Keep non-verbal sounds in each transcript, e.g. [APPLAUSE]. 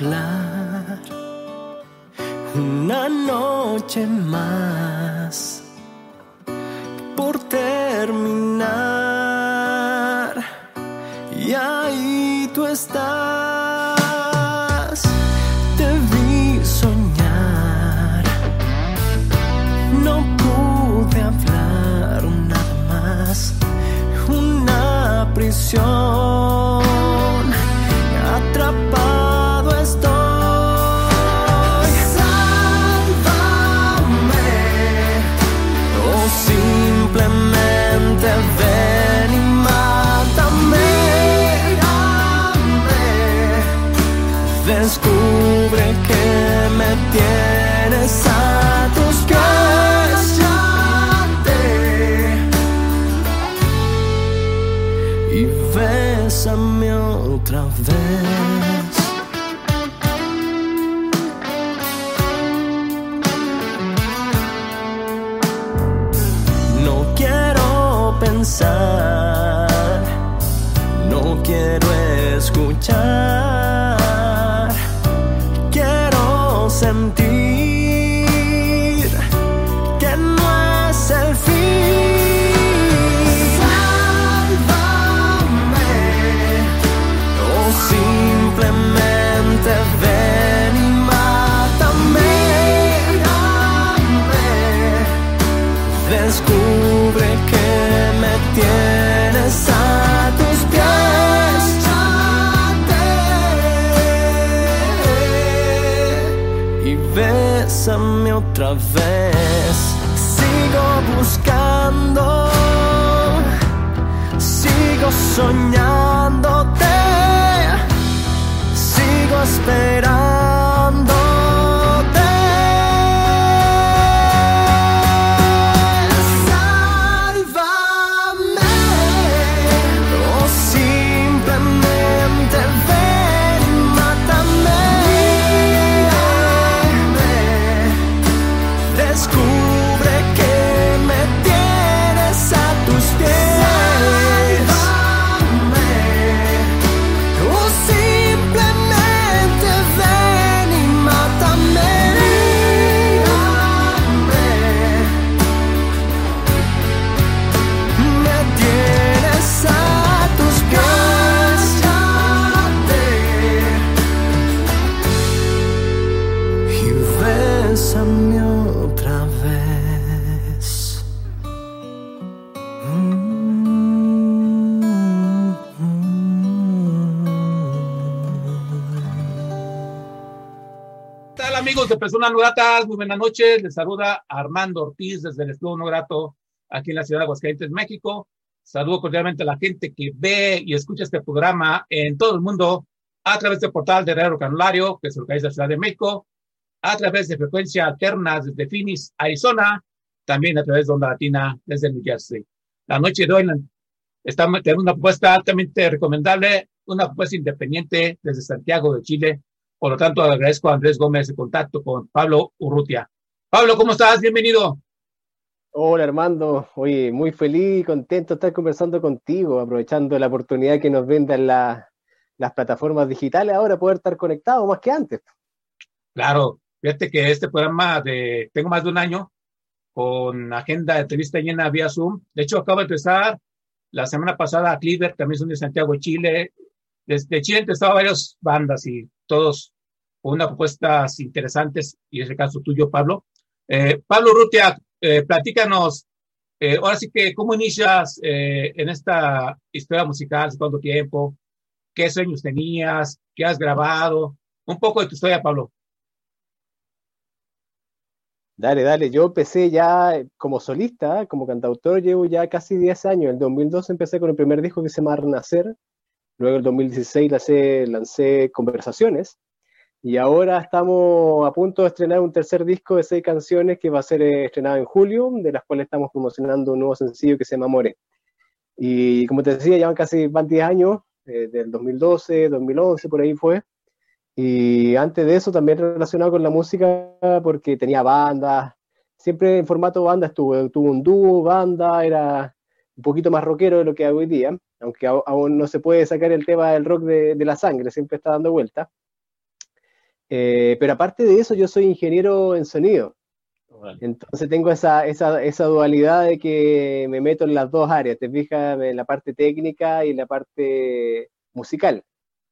Más otra vez. Bésame amigos de Personas No Gratas? Muy buenas noches. Les saluda Armando Ortiz desde el Estudio No Grato aquí en la ciudad de Aguascalientes, México. Saludo cordialmente a la gente que ve y escucha este programa en todo el mundo a través del portal de Radio Canulario, que se localiza en la Ciudad de México, a través de frecuencia alterna desde Phoenix, Arizona, también a través de Onda Latina desde New Jersey. La noche de hoy estamos tenemos una propuesta altamente recomendable, una propuesta independiente desde Santiago de Chile, por lo tanto, agradezco a Andrés Gómez el contacto con Pablo Urrutia. Pablo, ¿cómo estás? Bienvenido. Hola Armando, oye, muy feliz y contento de estar conversando contigo, aprovechando la oportunidad que nos brindan la- las plataformas digitales ahora poder estar conectados más que antes. Claro, fíjate que este programa de, tengo más de un año con agenda de entrevista llena vía Zoom. De hecho, acabo de empezar la semana pasada a Cleaver, también son de Santiago Chile. Desde Chile han estado varias bandas y todos con unas propuestas interesantes, y es el caso tuyo, Pablo. Eh, Pablo Rutia, eh, platícanos Eh, ahora sí que, ¿cómo inicias eh, en esta historia musical? ¿Cuánto tiempo? ¿Qué sueños tenías? ¿Qué has grabado? Un poco de tu historia, Pablo. Dale, dale. Yo empecé ya como solista, como cantautor, llevo ya casi 10 años. En el 2012 empecé con el primer disco que se llama Renacer. Luego el 2016 lancé, lancé Conversaciones. Y ahora estamos a punto de estrenar un tercer disco de seis canciones que va a ser eh, estrenado en julio, de las cuales estamos promocionando un nuevo sencillo que se llama More. Y como te decía, llevan casi 10 años, eh, del 2012, 2011, por ahí fue. Y antes de eso también relacionado con la música, porque tenía bandas, siempre en formato banda estuve, tuve un dúo, banda, era un poquito más rockero de lo que hago hoy día, aunque aún no se puede sacar el tema del rock de, de la sangre, siempre está dando vuelta. Eh, pero aparte de eso, yo soy ingeniero en sonido. Entonces tengo esa, esa, esa, dualidad de que me meto en las dos áreas, te fijas, en la parte técnica y en la parte musical.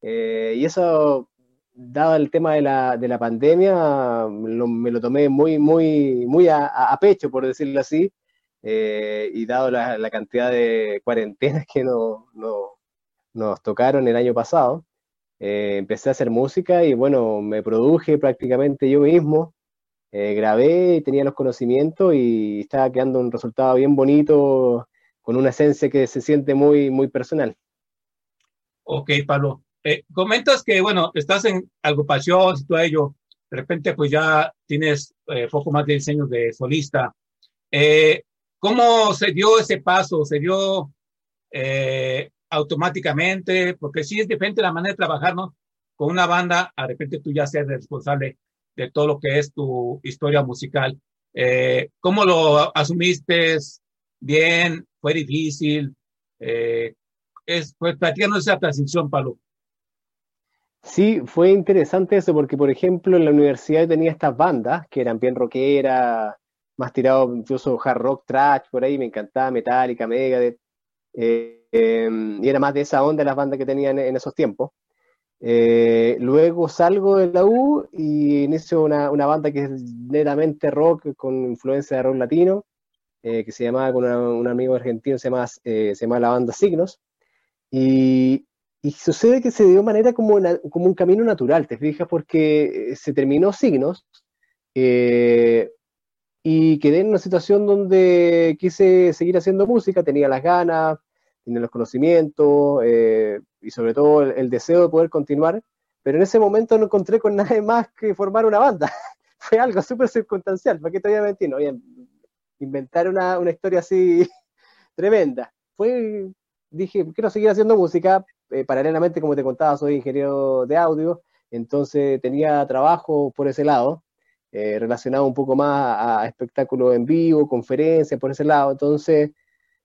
Eh, y eso, dado el tema de la, de la pandemia, me lo tomé muy, muy, muy a, a pecho, por decirlo así, eh, y dado la, la, cantidad de cuarentenas que no, no, nos tocaron el año pasado, eh, empecé a hacer música y bueno, me produje prácticamente yo mismo, eh, grabé, tenía los conocimientos y estaba quedando un resultado bien bonito, con una esencia que se siente muy, muy personal. Ok, Pablo. Eh, comentas que, bueno, estás en agrupación y todo ello, de repente pues ya tienes eh, poco más de diseños de solista. Eh, ¿Cómo se dio ese paso? ¿Se dio eh, automáticamente, porque sí es diferente la manera de trabajar, ¿no? Con una banda, de repente tú ya seas responsable de todo lo que es tu historia musical. Eh, ¿Cómo lo asumiste? ¿Bien? ¿Fue difícil? Eh, es, pues platicando esa transición, Pablo. Sí, fue interesante eso, porque por ejemplo en la universidad tenía estas bandas que eran bien rockeras, más tirado incluso hard rock, trash, por ahí me encantaba Metallica, Megadeth. Eh, eh, y era más de esa onda las bandas que tenían en, esos tiempos. Eh, luego salgo de la U y inicio una, una, banda que es netamente rock con influencia de rock latino, eh, que se llamaba con una, un amigo argentino, se llama, se llama la banda Signos. Y, y sucede que se dio manera como, una, como un camino natural, te fijas, porque se terminó Signos y quedé en una situación donde quise seguir haciendo música, tenía las ganas, tiene los conocimientos eh, y sobre todo el, el, deseo de poder continuar, pero en ese momento no encontré con nadie más que formar una banda. [LAUGHS] Fue algo súper circunstancial, ¿para qué te voy a mentir? No, inventar una, una, historia así [LAUGHS] tremenda. Fue, dije, quiero seguir haciendo música, eh, paralelamente, como te contaba, soy ingeniero de audio, entonces tenía trabajo por ese lado, eh, relacionado un poco más a, espectáculos en vivo, conferencias, por ese lado, entonces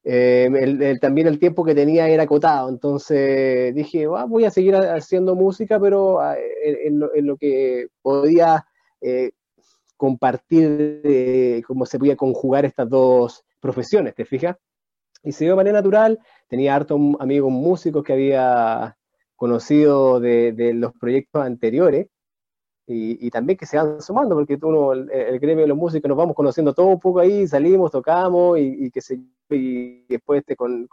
eh, también el tiempo que tenía era acotado, entonces dije, ah, voy a seguir haciendo música, pero ah, en, lo, que podía eh, compartir cómo se podía conjugar estas dos profesiones, ¿te fijas? Y se dio de manera natural, tenía hartos amigos músicos que había conocido de los proyectos anteriores, y, también que se van sumando, porque uno, el, gremio de los músicos, nos vamos conociendo todo un poco ahí, salimos, tocamos y, que se y después te, con,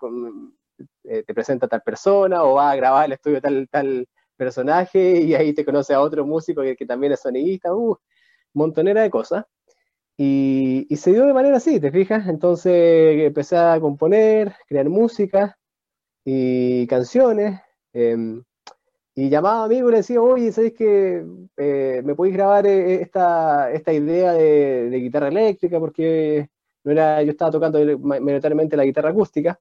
eh, te presenta tal persona o va a grabar el estudio tal, tal personaje [LAUGHS] y ahí te conoce a otro músico que, también es sonidista, uh, montonera de cosas. Y, se dio de manera así, ¿te fijas? Entonces empecé a componer, crear música y canciones. Eh, y llamaba a amigo y le decía, oye, ¿sabes que eh, me podéis grabar eh, esta, esta idea de, de, guitarra eléctrica? Porque no era, yo estaba tocando mayoritariamente la guitarra acústica.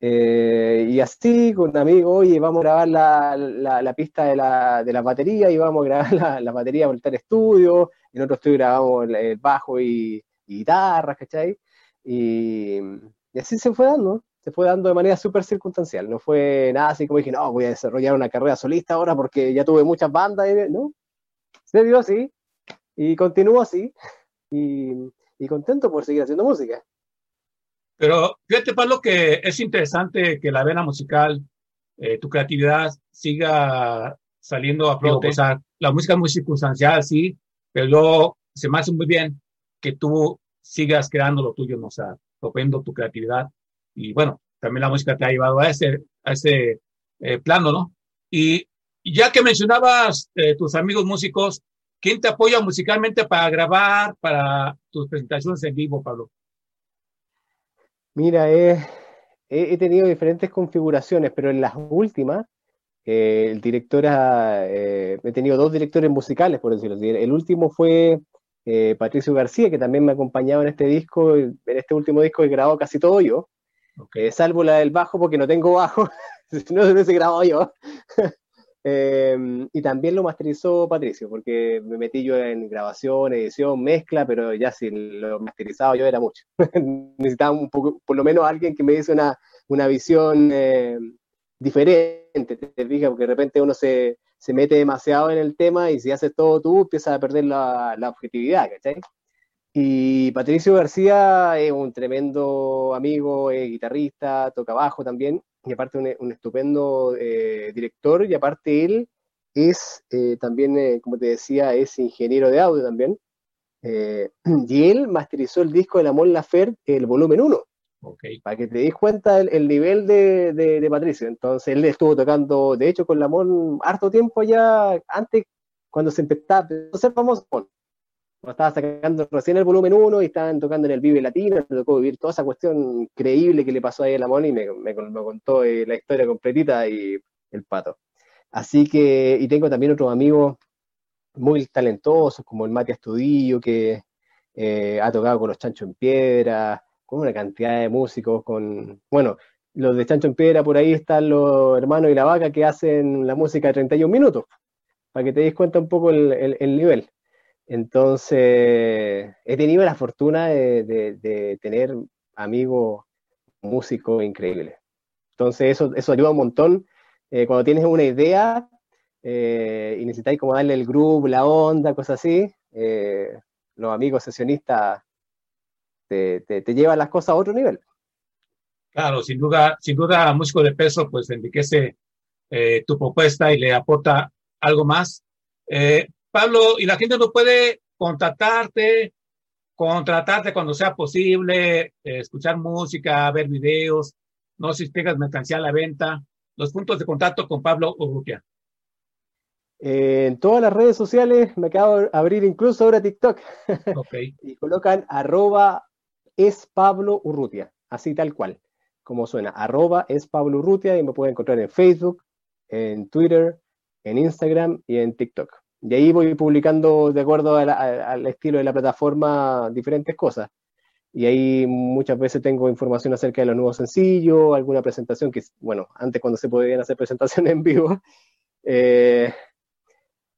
Eh, y así, con un amigo, oye, vamos a grabar la, la, la pista de la, de la, batería y vamos a grabar la, la batería por el estudio. En otro estudio grabamos el, el bajo y, y guitarras, ¿cachai? Y, y así se fue dando se fue dando de manera súper circunstancial. No fue nada así como dije, no, voy a desarrollar una carrera solista ahora porque ya tuve muchas bandas. Y, no, se dio así y continúo así y, y, contento por seguir haciendo música. Pero fíjate, Pablo, que es interesante que la vena musical, eh, tu creatividad siga saliendo a flote. O sea, la música es muy circunstancial, sí, pero luego se me hace muy bien que tú sigas creando lo tuyo, ¿no? O sea, proponiendo tu creatividad. Y bueno, también la música te ha llevado a ese, a ese eh, plano, ¿no? Y ya que mencionabas eh, tus amigos músicos, ¿quién te apoya musicalmente para grabar, para tus presentaciones en vivo, Pablo? Mira, he, he tenido diferentes configuraciones, pero en las últimas, eh, el director ha, he tenido dos directores musicales, por decirlo así. El último fue eh, Patricio García, que también me ha acompañado en este disco, en este último disco he grabado casi todo yo, okay. salvo la del bajo porque no tengo bajo, [LAUGHS] si no se hubiese grabado yo. [LAUGHS] eh, y también lo masterizó Patricio, porque me metí yo en grabación, edición, mezcla, pero ya si lo masterizado yo era mucho. [LAUGHS] Necesitaba un poco, por lo menos alguien que me diese una, una visión eh, diferente, te fijas, porque de repente uno se, se mete demasiado en el tema y si haces todo tú, empiezas a perder la, la objetividad, ¿cachai? Y Patricio García es un tremendo amigo, es guitarrista, toca bajo también, y aparte un, un estupendo eh, director, y aparte él es eh, también, eh, como te decía, es ingeniero de audio también. [CLEARS THROAT] Y él masterizó el disco de la Mon Laferte, el volumen 1. Okay. Para que te des cuenta el, el nivel de, de, de, Patricio. Entonces él estuvo tocando, de hecho, con Lamón harto tiempo ya, antes, cuando se empezaba a ser famoso. Estaba sacando recién el volumen 1 y estaban tocando en el Vive Latino, me tocó vivir toda esa cuestión increíble que le pasó ahí a Lamón y me, me, contó eh, la historia completita y el pato. Así que, y tengo también otros amigos muy talentosos, como el Mati Astudillo, que eh, ha tocado con los Chancho en Piedra, con una cantidad de músicos, con, bueno, los de Chancho en Piedra, por ahí están los hermanos y la vaca que hacen la música de 31 minutos, para que te des cuenta un poco el, el nivel. Entonces, he tenido la fortuna de, de, tener amigos músicos increíbles. Entonces, eso, eso ayuda un montón. Eh, cuando tienes una idea eh, y necesitáis como darle el grupo, la onda, cosas así, eh, los amigos sesionistas te, te, te llevan las cosas a otro nivel. Claro, sin duda, sin duda, músico de peso, pues enriquece eh, tu propuesta y le aporta algo más. Eh, Pablo, y la gente no puede contratarte, contratarte cuando sea posible, eh, escuchar música, ver videos, no si tengas mercancía a la venta. Los puntos de contacto con Pablo Urrutia. Eh, en todas las redes sociales me acabo de abrir incluso ahora TikTok. [LAUGHS] Okay. y colocan arroba es Pablo Urrutia, así tal cual, como suena, arroba es Pablo Urrutia y me pueden encontrar en Facebook, en Twitter, en Instagram y en TikTok. Y ahí voy publicando de acuerdo a la, a, al estilo de la plataforma diferentes cosas. Y ahí muchas veces tengo información acerca de los nuevos sencillos, alguna presentación que, bueno, antes cuando se podían hacer [LAUGHS] presentaciones en vivo. Eh,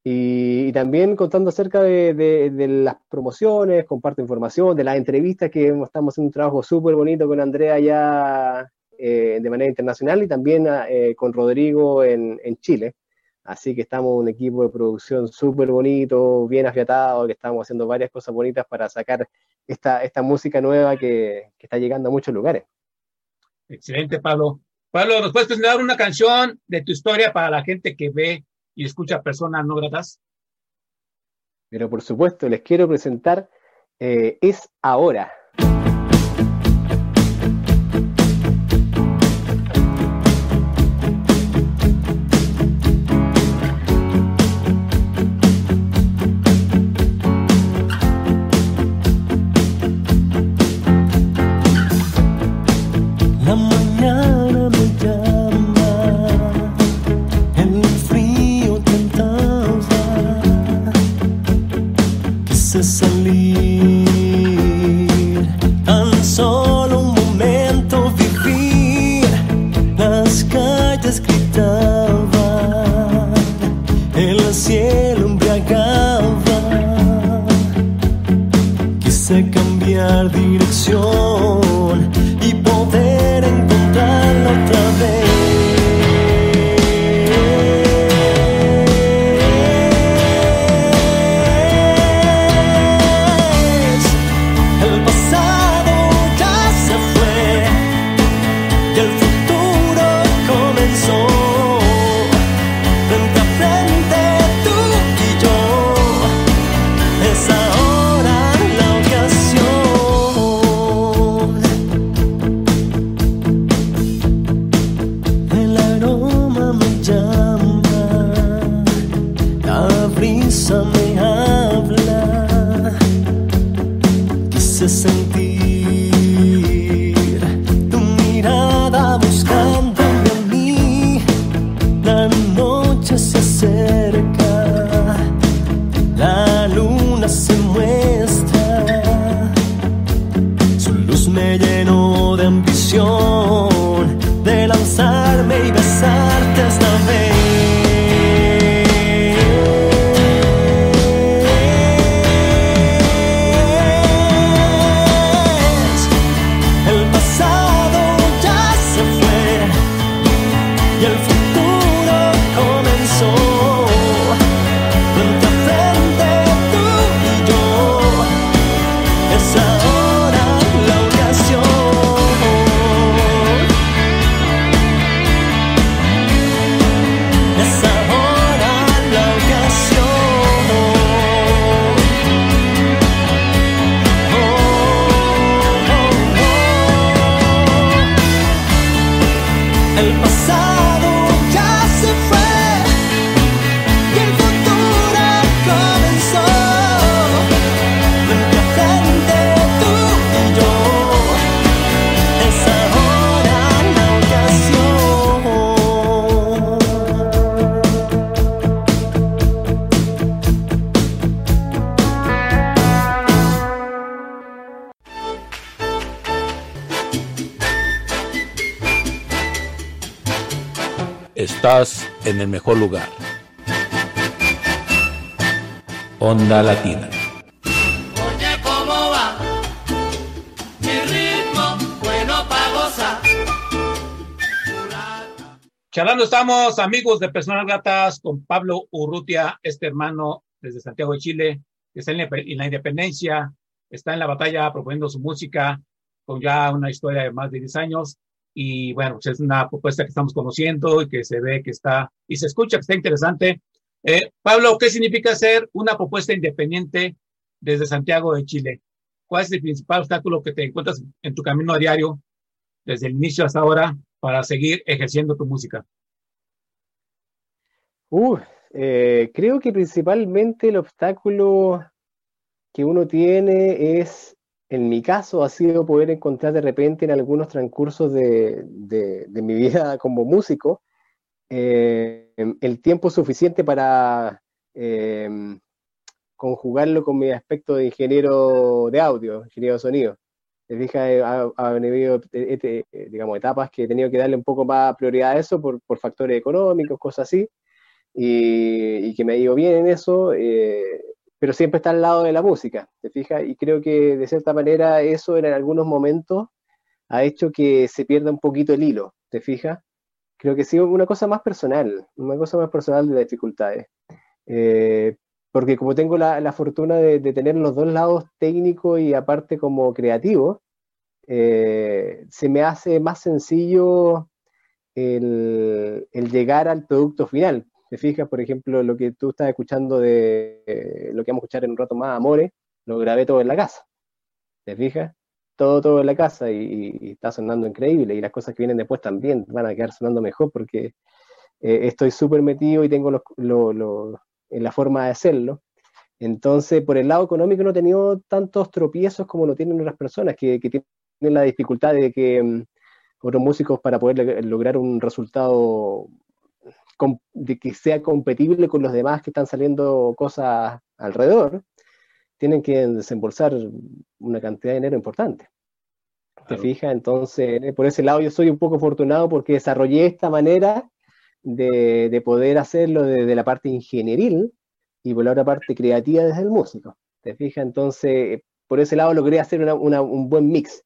y, y, también contando acerca de, de, de, las promociones, comparto información, de las entrevistas que estamos haciendo un trabajo súper bonito con Andrea ya eh, de manera internacional y también eh, con Rodrigo en, en, Chile. Así que estamos un equipo de producción súper bonito, bien afiatado, que estamos haciendo varias cosas bonitas para sacar esta, esta música nueva que, que está llegando a muchos lugares. Excelente, Pablo. Pablo, ¿nos puedes presentar una canción de tu historia para la gente que ve y escucha personas no gratas? Pero por supuesto, les quiero presentar eh, Es Ahora. Cielo embriagaba, quise cambiar dirección en el mejor lugar. Onda Latina. Oye, ¿cómo va? Mi ritmo, bueno pa' gozar. Charlando estamos, amigos de Personal Gratas, con Pablo Urrutia, este hermano desde Santiago de Chile, que está en la, en la independencia, está en la batalla proponiendo su música, con ya una historia de más de 10 años. Y bueno, pues es una propuesta que estamos conociendo y que se ve que está, y se escucha que está interesante. Eh, Pablo, ¿qué significa ser una propuesta independiente desde Santiago de Chile? ¿Cuál es el principal obstáculo que te encuentras en tu camino a diario, desde el inicio hasta ahora, para seguir ejerciendo tu música? Uh, eh, creo que principalmente el obstáculo que uno tiene es, en mi caso, ha sido poder encontrar de repente en algunos transcursos de, de, de mi vida [LAUGHS] como músico, eh, el tiempo suficiente para eh, conjugarlo con mi aspecto de ingeniero de audio, ingeniero de sonido. Te fijas, ha, ha habido, digamos, etapas que he tenido que darle un poco más prioridad a eso por, por factores económicos, cosas así, y, y, que me ha ido bien en eso, eh, pero siempre está al lado de la música, ¿te fijas? Y creo que de cierta manera eso en algunos momentos ha hecho que se pierda un poquito el hilo, ¿te fijas? creo que sí, una cosa más personal, una cosa más personal de las dificultades. Eh, porque como tengo la, la fortuna de, tener los dos lados técnico y aparte como creativo, eh, se me hace más sencillo el, el, llegar al producto final. Te fijas, por ejemplo, lo que tú estás escuchando de eh, lo que vamos a escuchar en un rato más, Amores, lo grabé todo en la casa. ¿Te fijas? todo, todo en la casa y, está sonando increíble y las cosas que vienen después también van a quedar sonando mejor porque eh, estoy súper metido y tengo lo, lo, en la forma de hacerlo. Entonces, por el lado económico no he tenido tantos tropiezos como lo tienen otras personas que, tienen la dificultad de que um, otros músicos para poder lograr un resultado de que sea compatible con los demás que están saliendo cosas alrededor, tienen que desembolsar una cantidad de dinero importante. ¿Te claro. fijas? Entonces, eh, por ese lado yo soy un poco afortunado porque desarrollé esta manera de, de poder hacerlo desde la parte ingenieril y por la otra parte creativa desde el músico. ¿Te fijas? Entonces, por ese lado logré hacer una, una, un buen mix.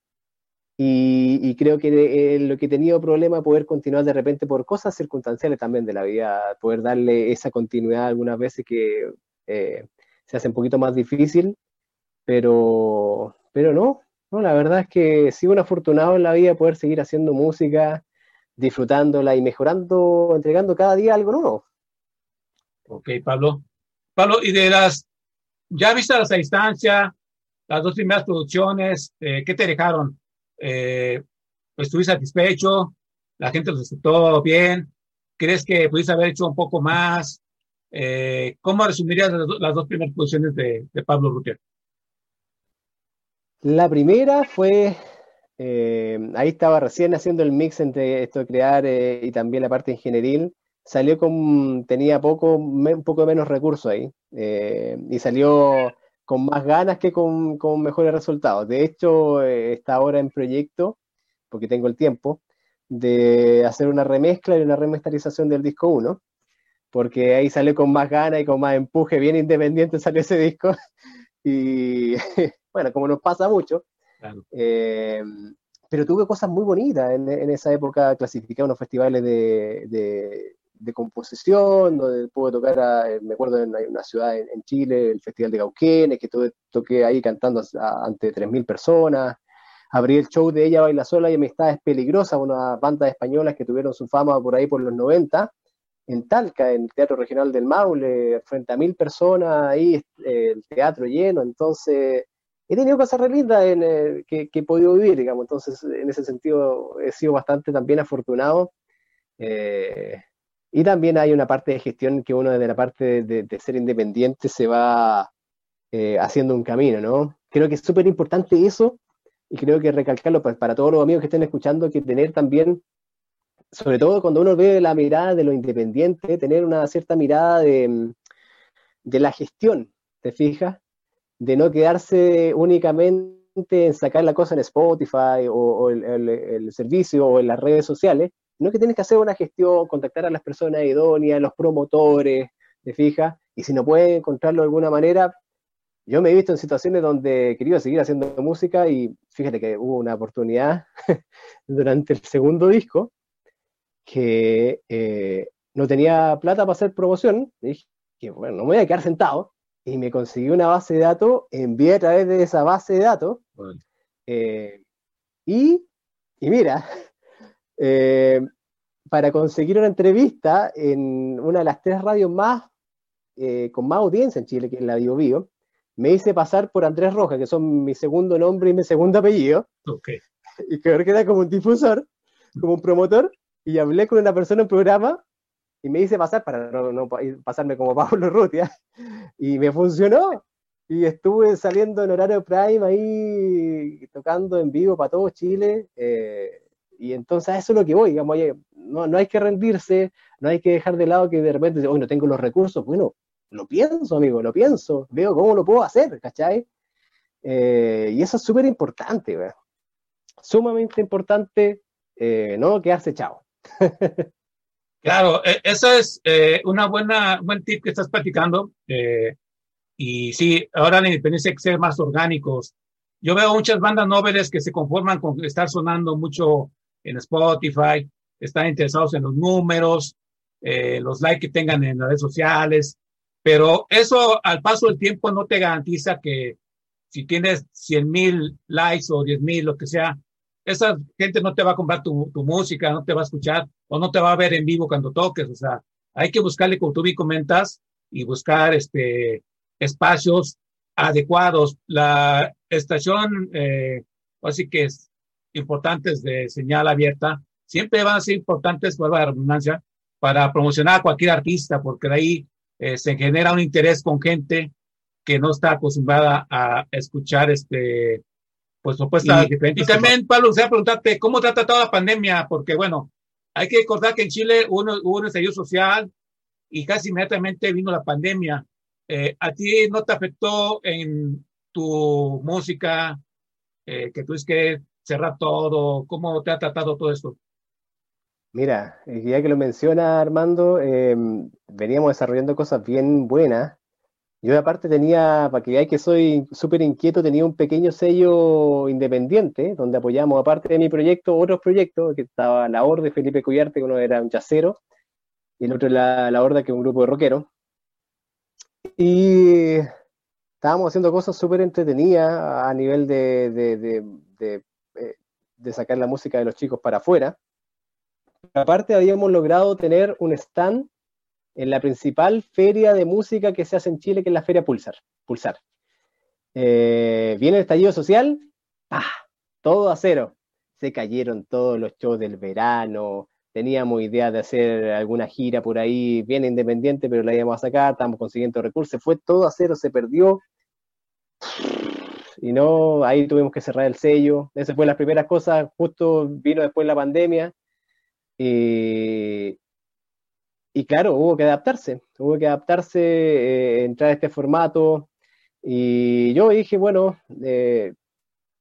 Y, y creo que eh, lo que he tenido problema poder continuar de repente por cosas circunstanciales también de la vida, poder darle esa continuidad algunas veces que eh, se hace un poquito más difícil, pero, pero no, no, la verdad es que sigo un afortunado en la vida de poder seguir haciendo música, disfrutándola y mejorando, entregando cada día algo nuevo. Ok, Pablo. Pablo, y de las, ya viste las a distancia, las dos primeras producciones, eh, ¿qué te dejaron? Eh, ¿Estuviste satisfecho? ¿La gente los aceptó bien? ¿Crees que pudiste haber hecho un poco más? Eh, ¿Cómo resumirías las, dos primeras producciones de, Pablo Rutier? La primera fue, eh, ahí estaba recién haciendo el mix entre esto de crear eh, y también la parte ingenieril. Salió con, tenía poco, un poco menos recursos ahí y salió con más ganas que con, con mejores resultados. De hecho, está ahora en proyecto, porque tengo el tiempo, de hacer una remezcla y una remasterización del disco 1 porque ahí salió con más ganas y con más empuje, bien independiente salió ese disco. [LAUGHS] Y [LAUGHS] bueno, como nos pasa mucho. Claro. Eh, pero tuve cosas muy bonitas en, en esa época, clasificé unos festivales de, de, de, composición, donde pude tocar, a, me acuerdo, en una ciudad en, en, Chile, el Festival de Gauquenes, que tuve, toqué ahí cantando a, ante 3.000 personas. Abrí el show de Ella Baila Sola y Amistades Peligrosas, una banda españolas que tuvieron su fama por ahí por los 90 en Talca, en el Teatro Regional del Maule, frente a mil personas, ahí eh, el teatro lleno, entonces he tenido cosas re lindas en, eh, que, que, he podido vivir, digamos, entonces en ese sentido he sido bastante también afortunado. Eh, y también hay una parte de gestión que uno desde la parte de, ser independiente se va eh, haciendo un camino, ¿no? Creo que es súper importante eso y creo que recalcarlo para, para todos los amigos que estén escuchando, que tener también sobre todo cuando uno ve la mirada de lo independiente, tener una cierta mirada de, de la gestión, ¿te fijas? De no quedarse únicamente en sacar la cosa en Spotify o, o el, el, el, servicio o en las redes sociales, no que tienes que hacer una gestión, contactar a las personas idóneas, los promotores, ¿te fijas? Y si no puedes encontrarlo de alguna manera, yo me he visto en situaciones donde he querido seguir haciendo música y fíjate que hubo una oportunidad [LAUGHS] durante el segundo disco que eh, no tenía plata para hacer promoción. Y dije, que bueno, no me voy a quedar sentado. Y me conseguí una base de datos, envié a través de esa base de datos. Eh, y, y, mira, eh, para conseguir una entrevista en una de las tres radios más con más audiencia en Chile, que es la Bio Bio, me hice pasar por Andrés Rojas, que son mi segundo nombre y mi segundo apellido. Okay. Y que era como un difusor, como un promotor, y hablé con una persona en programa y me hice pasar para no, pasarme como [LAUGHS] Pablo Rutia y me funcionó y estuve saliendo en horario prime ahí tocando en vivo para todo Chile eh, y entonces a eso es lo que voy, digamos, oye, no, no hay que rendirse, no hay que dejar de lado que de repente, hoy no tengo los recursos, bueno, lo pienso, amigo, lo pienso, veo cómo lo puedo hacer, ¿cachai? Eh, y eso es súper importante, sumamente importante, eh, no quedarse chavo. [LAUGHS] Claro, e, eso es eh, una buena buen tip que estás platicando. Eh, y sí, ahora la independencia hay que ser más orgánicos. Yo veo muchas bandas noveles que se conforman con estar sonando mucho en Spotify, están interesados en los números, eh, los likes que tengan en las redes sociales, pero eso al paso del tiempo no te garantiza que si tienes 100 mil likes o 10 mil, lo que sea, esa gente no te va a comprar tu, tu, música, no te va a escuchar o no te va a ver en vivo cuando toques. O sea, hay que buscarle, como tú bien comentas, y buscar este, espacios adecuados. La estación, eh, así que es importantes de señal abierta, siempre van a ser importantes, por la redundancia, para promocionar a cualquier artista, porque de ahí eh, se genera un interés con gente que no está acostumbrada a escuchar este pues propuestas y, diferentes. Y también, Pablo, se preguntarte cómo te ha tratado la pandemia, porque bueno, hay que recordar que en Chile hubo, hubo un estallido social y casi inmediatamente vino la pandemia. Eh, ¿A ti no te afectó en tu música, eh, que tuviste que cerrar todo? ¿Cómo te ha tratado todo esto? Mira, ya que lo menciona Armando, eh, veníamos desarrollando cosas bien buenas yo aparte tenía, para que veáis que soy súper inquieto, tenía un pequeño sello independiente, donde apoyamos, aparte de mi proyecto, otros proyectos, que estaba la Horda Felipe Cuyarte, que uno era un yacero, y el otro la, la Horda, que es un grupo de rockeros. Y estábamos haciendo cosas súper entretenidas a nivel de, de, de, de, sacar la música de los chicos para afuera. Aparte habíamos logrado tener un stand en la principal feria de música que se hace en Chile, que es la Feria Pulsar. Pulsar. Eh, viene el estallido social, ¡pah! todo a cero. Se cayeron todos los shows del verano, teníamos idea de hacer alguna gira por ahí, bien independiente, pero la íbamos a sacar, estábamos consiguiendo recursos, fue todo a cero, se perdió. Y no, ahí tuvimos que cerrar el sello. Esa fue las primeras cosas, justo vino después la pandemia. Y, y claro, hubo que adaptarse, hubo que adaptarse, eh, entrar a este formato. Y yo dije, bueno, eh,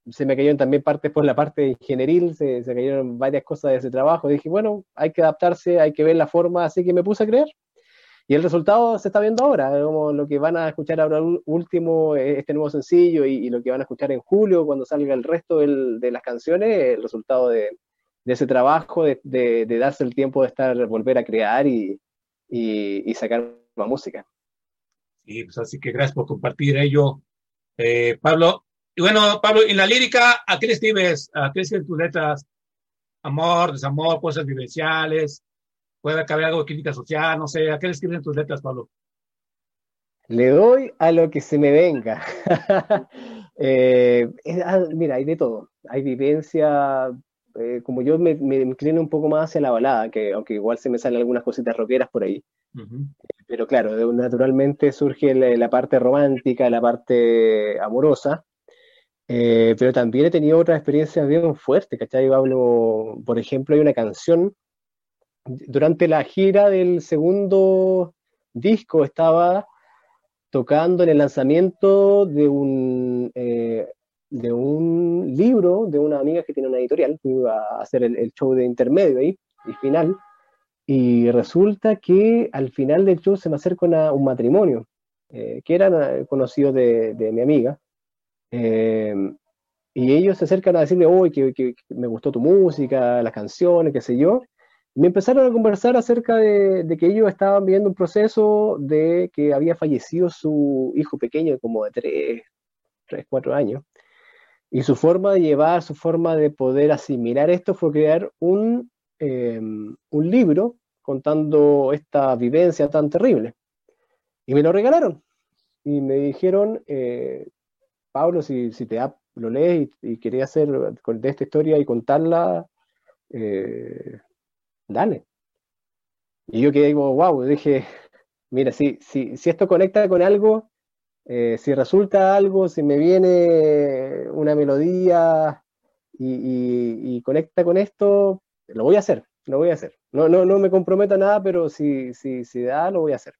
se me cayeron también partes por la parte ingenieril, se, se, cayeron varias cosas de ese trabajo. Dije, bueno, hay que adaptarse, hay que ver la forma, así que me puse a creer. Y el resultado se está viendo ahora, como lo que van a escuchar ahora último, eh, este nuevo sencillo, y, y lo que van a escuchar en julio, cuando salga el resto del, de las canciones, el resultado de, de ese trabajo, de, de, de, darse el tiempo de estar, volver a crear y, y, y sacar más música. Sí, pues así que gracias por compartir ello, eh, Pablo. Y bueno, Pablo, en la lírica, ¿a qué le escribes? ¿A qué escribes tus letras? Amor, desamor, cosas vivenciales, puede caber algo de crítica social, no sé, ¿a qué le escribes tus letras, Pablo? Le doy a lo que se me venga. [LAUGHS] eh, ah, mira, hay de todo. Hay vivencia, eh, como yo me, me, inclino un poco más hacia la balada, que aunque igual se me salen algunas cositas rockeras por ahí. Uh -huh. Pero claro, naturalmente surge la, la, parte romántica, la parte amorosa, eh, pero también he tenido otras experiencias bien fuertes, ¿cachai? Hablo, por ejemplo, hay una canción, durante la gira del segundo disco estaba tocando en el lanzamiento de un eh, de un libro de una amiga que tiene una editorial, que iba a hacer el, el, show de intermedio ahí, y final. Y resulta que al final del show se me acerca una- un matrimonio, eh, que eran eh, conocidos de, de mi amiga. Eh, y ellos se acercan a decirme, uy, que, que- que me gustó tu música, las canciones, qué sé yo. Me empezaron a conversar acerca de, que ellos estaban viviendo un proceso de que había fallecido su hijo pequeño, como de 3, 3 4 años. Y su forma de llevar, su forma de poder asimilar esto fue crear un, eh, un libro contando esta vivencia tan terrible. Y me lo regalaron. Y me dijeron, eh, Pablo, si, si te lo lees y, y querías hacer de esta historia y contarla, eh, dale. Y yo quedé digo, wow, dije, [LAUGHS] mira, si, si, si esto conecta con algo, eh, si resulta algo, si me viene una melodía y, y- y conecta con esto, lo voy a hacer, lo voy a hacer. No, no, no me comprometo a nada, pero si, si, si da, lo voy a hacer.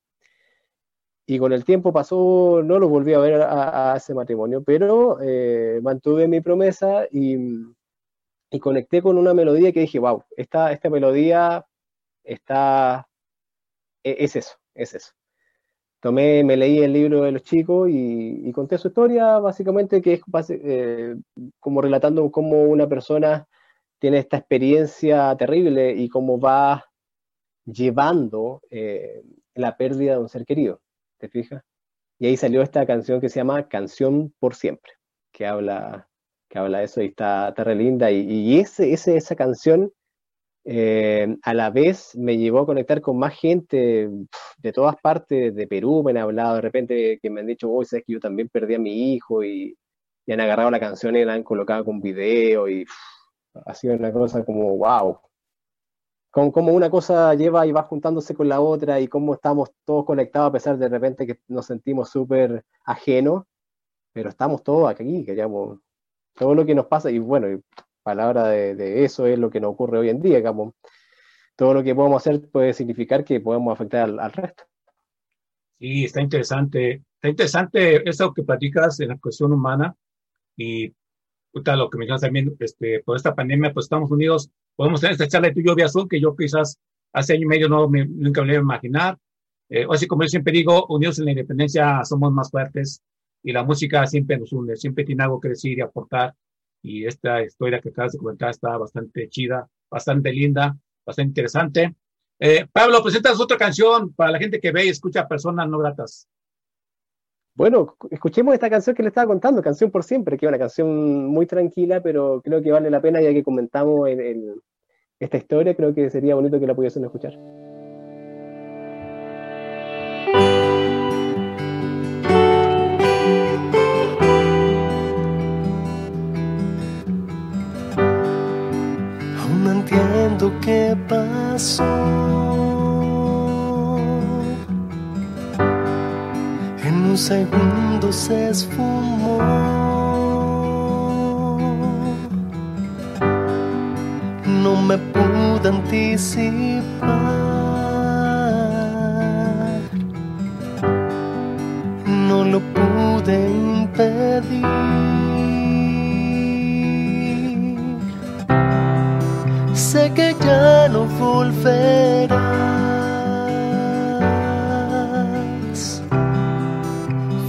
Y con el tiempo pasó, no lo volví a ver a, a ese matrimonio, pero eh, mantuve mi promesa y, y conecté con una melodía que dije, wow, esta, esta melodía está, e- es eso, es eso. Tomé, me leí el libro de los chicos y, y conté su historia, básicamente, que es eh, como relatando cómo una persona tiene esta experiencia terrible y cómo va llevando eh, la pérdida de un ser querido, ¿te fijas? Y ahí salió esta canción que se llama Canción por Siempre, que habla, que habla de eso y está, está re linda. Y, y ese, ese, esa canción eh, a la vez me llevó a conectar con más gente de todas partes, de Perú me han hablado de repente que me han dicho, oye, sabes que yo también perdí a mi hijo y, y han agarrado la canción y la han colocado con video y pf, ha sido una cosa como, wow. Como, como una cosa lleva y va juntándose con la otra y cómo estamos todos conectados a pesar de repente que nos sentimos súper ajenos, pero estamos todos aquí, queríamos todo lo que nos pasa y bueno, palabra de, de eso es lo que nos ocurre hoy en día, digamos. Todo lo que podemos hacer puede significar que podemos afectar al, al resto. Sí, está interesante. Está interesante eso que platicas en la cuestión humana y puta, lo que mencionas también, este, por esta pandemia, pues Estados Unidos, podemos tener esta charla de yo vía Zoom, que yo quizás hace año y medio no me, nunca me iba a imaginar. Eh, así como yo siempre digo, unidos en la independencia somos más fuertes y la música siempre nos une, siempre tiene algo que decir y aportar. Y esta historia que acabas de comentar está bastante chida, bastante linda, bastante interesante. Eh, Pablo, presentas otra canción para la gente que ve y escucha personas no gratas. Bueno, escuchemos esta canción que le estaba contando, Canción por Siempre, que es una canción muy tranquila, pero creo que vale la pena ya que comentamos en, en esta historia, creo que sería bonito que la pudiesen escuchar. Entiendo qué pasó. En un segundo se esfumó. No me pude anticipar. No lo pude impedir. Sé que ya no volverás.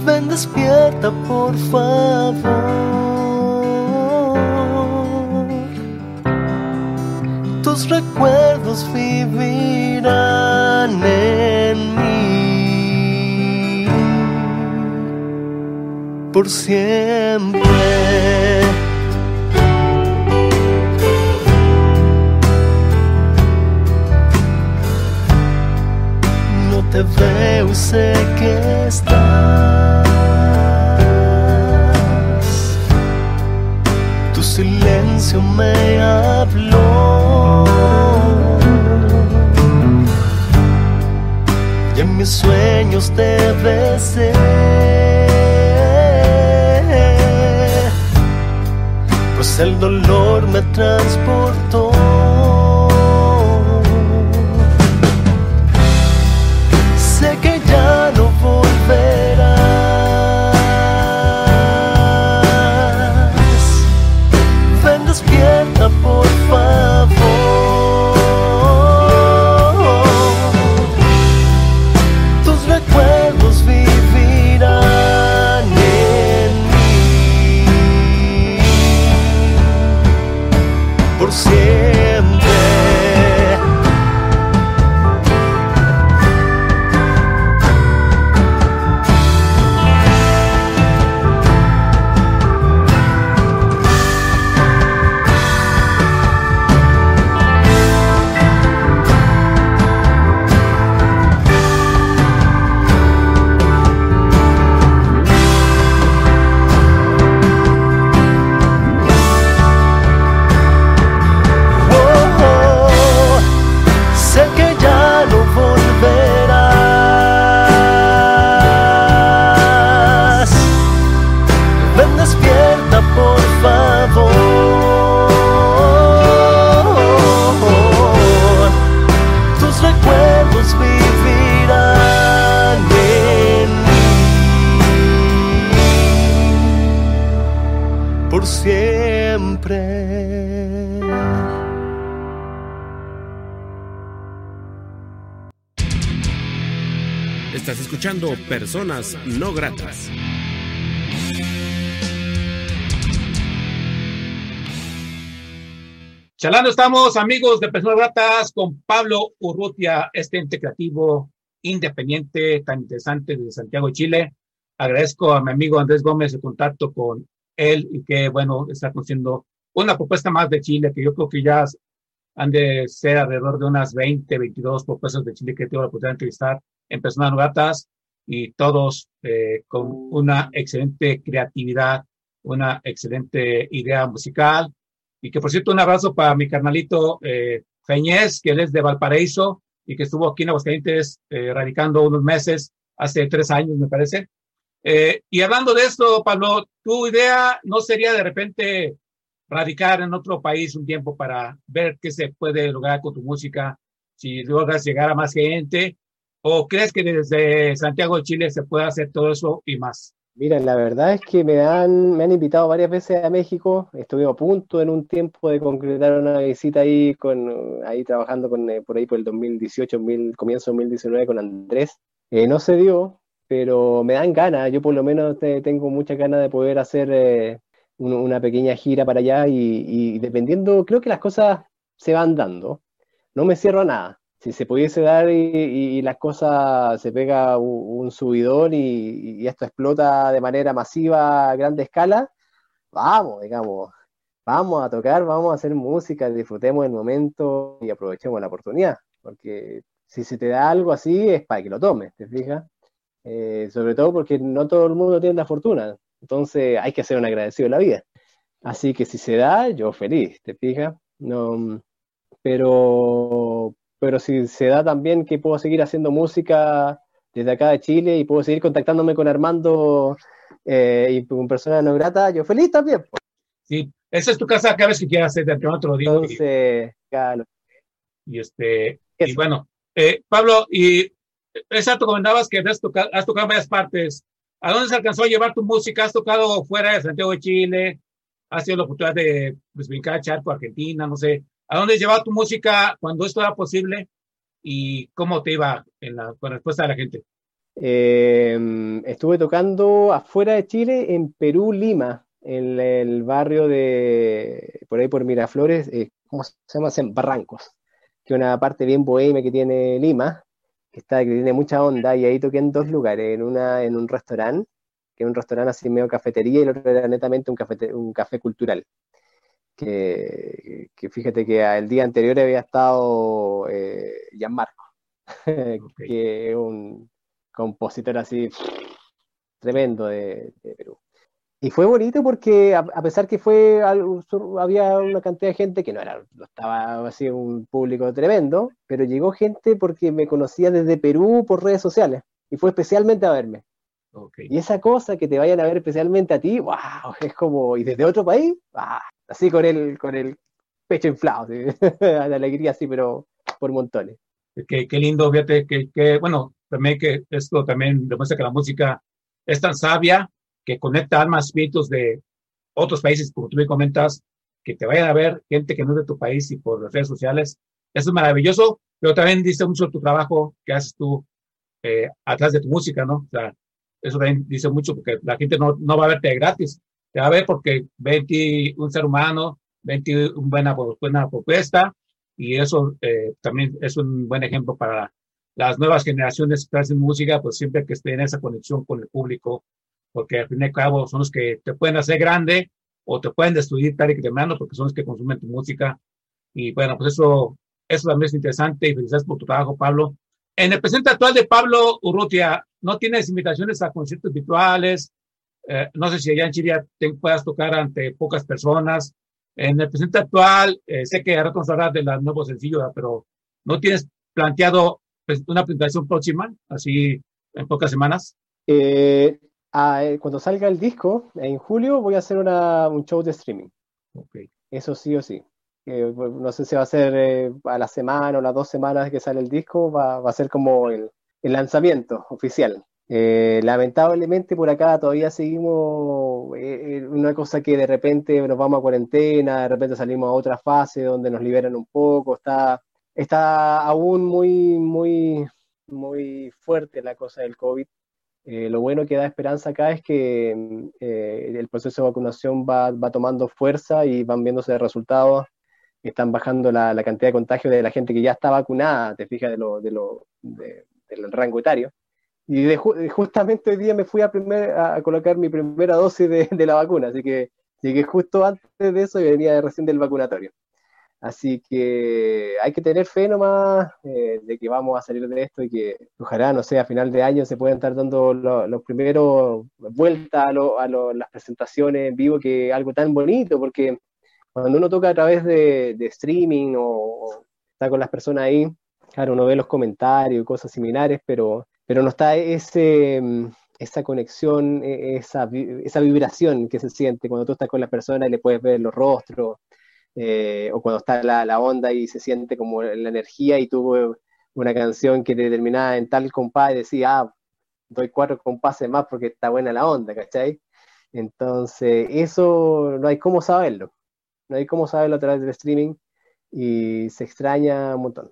Ven, despierta, por favor. Tus recuerdos vivirán en mí por siempre. Te veo sé que estás. Tu silencio me habló. Y en mis sueños te besé. Pues el dolor me transportó. Escuchando Personas No Gratas. Charlando estamos, amigos de Personas Gratas, con Pablo Urrutia, este ente creativo independiente tan interesante de Santiago de Chile. Agradezco a mi amigo Andrés Gómez el contacto con él y que, bueno, está haciendo una propuesta más de Chile, que yo creo que ya han de ser alrededor de unas 20, 22 propuestas de Chile que tengo la oportunidad de entrevistar en Personas Gratas y todos eh, con una excelente creatividad, una excelente idea musical y que por cierto, un abrazo para mi carnalito eh, Feñez, que él es de Valparaíso y que estuvo aquí en Aguascalientes eh, radicando unos meses, hace tres años, me parece. Eh, y hablando de esto, Pablo, tu idea no sería de repente radicar en otro país un tiempo para ver qué se puede lograr con tu música, si logras llegar a más gente, o crees que desde Santiago de Chile se puede hacer todo eso y más? Mira, la verdad es que me han, me han invitado varias veces a México. Estuve a punto en un tiempo de concretar una visita ahí, con, ahí trabajando con, eh, por ahí por el 2018, mil, comienzo 2019 con Andrés. Eh, no se dio, pero me dan ganas. Yo por lo menos tengo muchas ganas de poder hacer eh, una pequeña gira para allá y, y dependiendo, creo que las cosas se van dando. No me cierro a nada si se pudiese dar y, las cosas se pega un, subidón y, esto explota de manera masiva a grande escala, vamos, digamos, vamos a tocar, vamos a hacer música, disfrutemos el momento y aprovechemos la oportunidad, porque si se te da algo así es para que lo tomes, ¿te fijas? Eh, sobre todo porque no todo el mundo tiene la fortuna, entonces hay que ser un agradecido de la vida. Así que si se da, yo feliz, ¿te fijas? No, pero pero si se da también que puedo seguir haciendo música desde acá de Chile y puedo seguir contactándome con Armando eh, y con personas no gratas, yo feliz también. Sí, esa es tu casa cada vez que quieras hacer, de otro día. Entonces, y, este, y bueno, eh, Pablo, y exacto, comentabas que has tocado, has tocado en varias partes. ¿A dónde se alcanzó a llevar tu música? ¿Has tocado fuera de Santiago de Chile? ¿Has sido la oportunidad de pues, brincar a Charco, Argentina? No sé. ¿A dónde llevaba tu música cuando esto era posible? ¿Y cómo te iba con la respuesta de la gente? Em, estuve tocando afuera de Chile, en Perú, Lima, en el barrio de, por ahí por Miraflores, eh, ¿cómo se llama? En Barrancos, que es una parte bien bohemia que tiene Lima, que, está, que tiene mucha onda, y ahí toqué en dos lugares, en, una, en un restaurante, que es un restaurante así medio cafetería, y el otro era netamente un café, un café cultural que, fíjate que el día anterior había estado eh, Gianmarco, [LAUGHS] que es un compositor así tremendo de, Perú. Y fue bonito porque a, pesar que fue había una cantidad de gente que no era, no estaba así un público tremendo, pero llegó gente porque me conocía desde Perú por redes sociales y fue especialmente a verme. Y esa cosa que te vayan a ver especialmente a ti, wow, es como, y desde otro país, así con el, con el pecho inflado, de [LAUGHS] alegría así, pero por montones. Qué, qué lindo, fíjate, que, que, bueno, también que esto también demuestra que la música es tan sabia que conecta almas espíritus de otros países, como tú me comentas, que te vayan a ver gente que no es de tu país y por las redes sociales. Eso es maravilloso, pero también dice mucho tu trabajo que haces tú eh, atrás de tu música, ¿no? O sea, eso también dice mucho porque la gente no, no va a verte gratis, te va a ver porque ve un ser humano, ve una buena, buena propuesta y eso eh, también es un buen ejemplo para las nuevas generaciones que hacen música, pues siempre que estén en esa conexión con el público, porque al fin y al cabo son los que te pueden hacer grande o te pueden destruir tal y temprano porque son los que consumen tu música. Y bueno, pues eso, eso también es interesante y felicidades por tu trabajo, Pablo. En el presente actual de Pablo Urrutia, ¿no tienes invitaciones a conciertos virtuales? Eh, no sé si allá en Chile te puedas tocar ante pocas personas. En el presente actual, eh, sé que ahora vamos a hablar del nuevo sencillo, pero ¿no tienes planteado pues, una presentación próxima, así en pocas semanas? Eh, cuando salga el disco, en julio, voy a hacer un show de streaming. Okay. Eso sí o sí. No sé si va a ser a la semana o las dos semanas que sale el disco, va, va a ser como el, lanzamiento oficial. Eh, lamentablemente por acá todavía seguimos eh, eh, una cosa que de repente nos vamos a cuarentena, de repente salimos a otra fase donde nos liberan un poco, está, está aún muy, muy, muy fuerte la cosa del COVID. Eh, lo bueno que da esperanza acá es que eh, el proceso de vacunación va, va, tomando fuerza y van viéndose resultados. Están bajando la, la, cantidad de contagios de la gente que ya está vacunada, te fijas, de lo, de lo, de, del rango etario. Y de, justamente hoy día me fui a, primer, a colocar mi primera dosis de, de la vacuna, así que Llegué justo antes de eso y venía recién del vacunatorio. Así que hay que tener fe nomás eh, de que vamos a salir de esto y que ojalá, no sé, a final de año se puedan estar dando los primeros vueltas a, lo, a las presentaciones en vivo, que algo tan bonito, porque cuando uno toca a través de, streaming o, está con las personas ahí, claro, uno ve los comentarios y cosas similares, pero, pero no está ese, esa conexión, e, esa, esa vibración que se siente cuando tú estás con la persona y le puedes ver los rostros, eh, o cuando está la, la, onda y se siente como la energía y tuvo una canción que te terminaba en tal compás y decía, ah, doy cuatro compases más porque está buena la onda, ¿cachai? Entonces, eso no hay cómo saberlo, no hay cómo saberlo a través del streaming y se extraña un montón.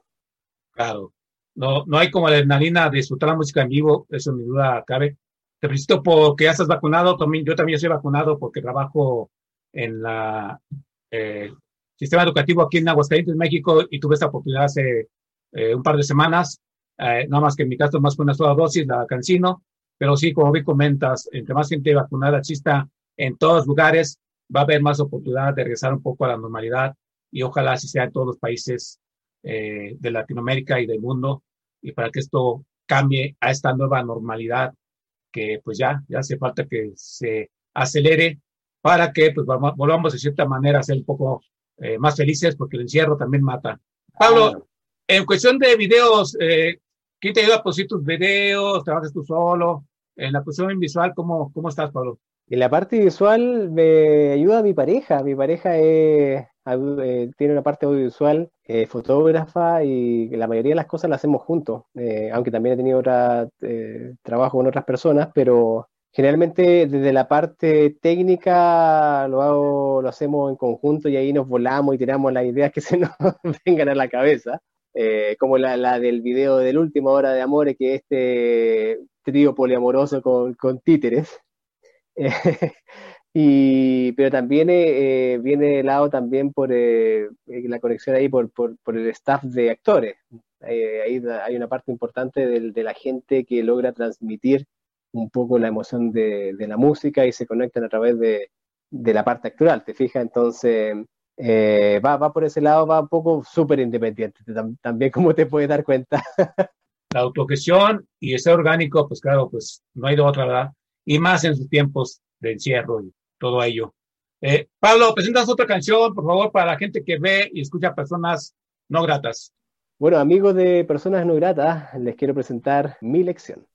Claro, no, no hay como la adrenalina de disfrutar la música en vivo, eso mi duda cabe te felicito porque ya estás vacunado. También, yo también estoy vacunado porque trabajo en la eh, sistema educativo aquí en Aguascalientes, México, y tuve esta oportunidad hace eh, un par de semanas. Eh, nada más que en mi caso más con una sola dosis, la cancino. Pero sí, como bien comentas, entre más gente vacunada exista en todos lugares, va a haber más oportunidad de regresar un poco a la normalidad y ojalá así sea en todos los países eh, de Latinoamérica y del mundo y para que esto cambie a esta nueva normalidad que pues ya, ya hace falta que se acelere para que pues volvamos de cierta manera a ser un poco eh, más felices porque el encierro también mata. Pablo, en cuestión de videos, eh, ¿quién te ayuda a producir tus videos? ¿Trabajas tú solo? En la cuestión visual, ¿cómo, cómo estás, Pablo? En la parte visual me ayuda mi pareja. Mi pareja eh, tiene una parte audiovisual, eh, fotógrafa y la mayoría de las cosas las hacemos juntos, eh, aunque también he tenido otra, eh, trabajo con otras personas, pero generalmente desde la parte técnica lo, hago, lo hacemos en conjunto y ahí nos volamos y tiramos las ideas que [LAUGHS] se nos vengan a la cabeza. como la, del video del último hora de amores, que este trío poliamoroso con títeres. [LAUGHS] y, pero también eh, viene lado también por eh, la conexión ahí por, por, por, el staff de actores. Eh, ahí hay una parte importante de, de, la gente que logra transmitir un poco la emoción de, de la música y se conectan a través de, de la parte actoral, ¿te fijas? Entonces, eh, va, va por ese lado, va un poco súper independiente, también como te puedes dar cuenta. [LAUGHS] la autogestión y ese orgánico, pues claro, pues no hay de otra, ¿verdad? Y más en sus tiempos de encierro y todo ello. Eh, Pablo, presentas otra canción, por favor, para la gente que ve y escucha personas no gratas. Bueno, amigos de personas no gratas, les quiero presentar mi lección.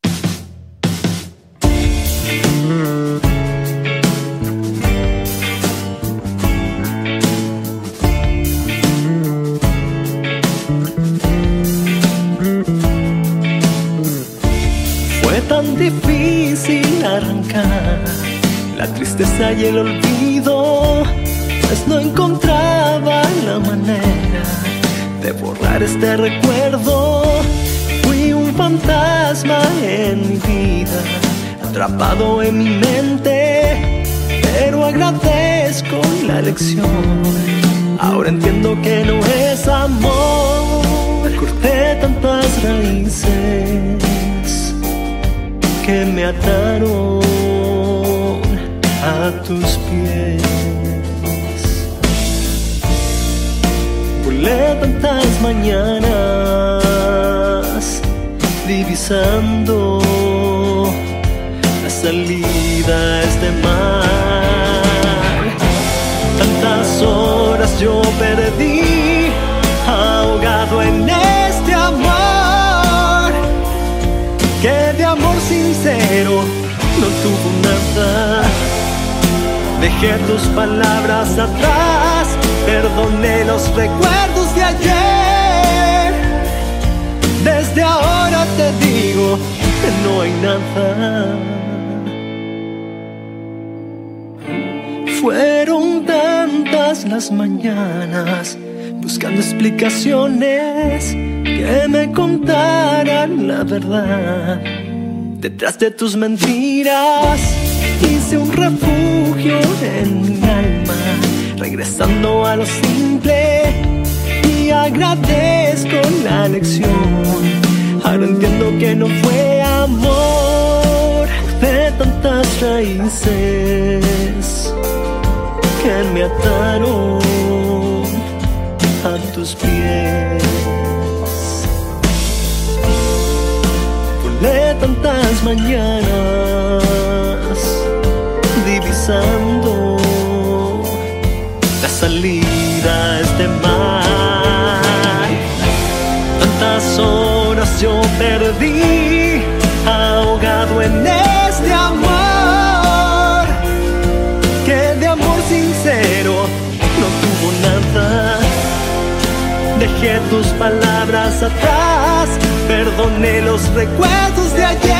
Arrancar la tristeza y el olvido, pues no encontraba la manera de borrar este recuerdo. Fui un fantasma en mi vida, atrapado en mi mente, pero agradezco la lección. Ahora entiendo que no es amor, corté tantas raíces que me ataron a tus pies. Volé tantas mañanas divisando la salida a este mar. Tantas horas yo perdí ahogado en amor sincero no tuvo nada. Dejé tus palabras atrás, perdoné los recuerdos de ayer. Desde ahora te digo que no hay nada. Fueron tantas las mañanas buscando explicaciones que me contaran la verdad. Detrás de tus mentiras hice un refugio en mi alma, regresando a lo simple y agradezco la lección. Ahora entiendo que no fue amor de tantas raíces que me ataron a tus pies. Mañanas divisando la salida a este mar. Tantas horas yo perdí ahogado en este amor que de amor sincero no tuvo nada. Dejé tus palabras atrás, perdoné los recuerdos de ayer.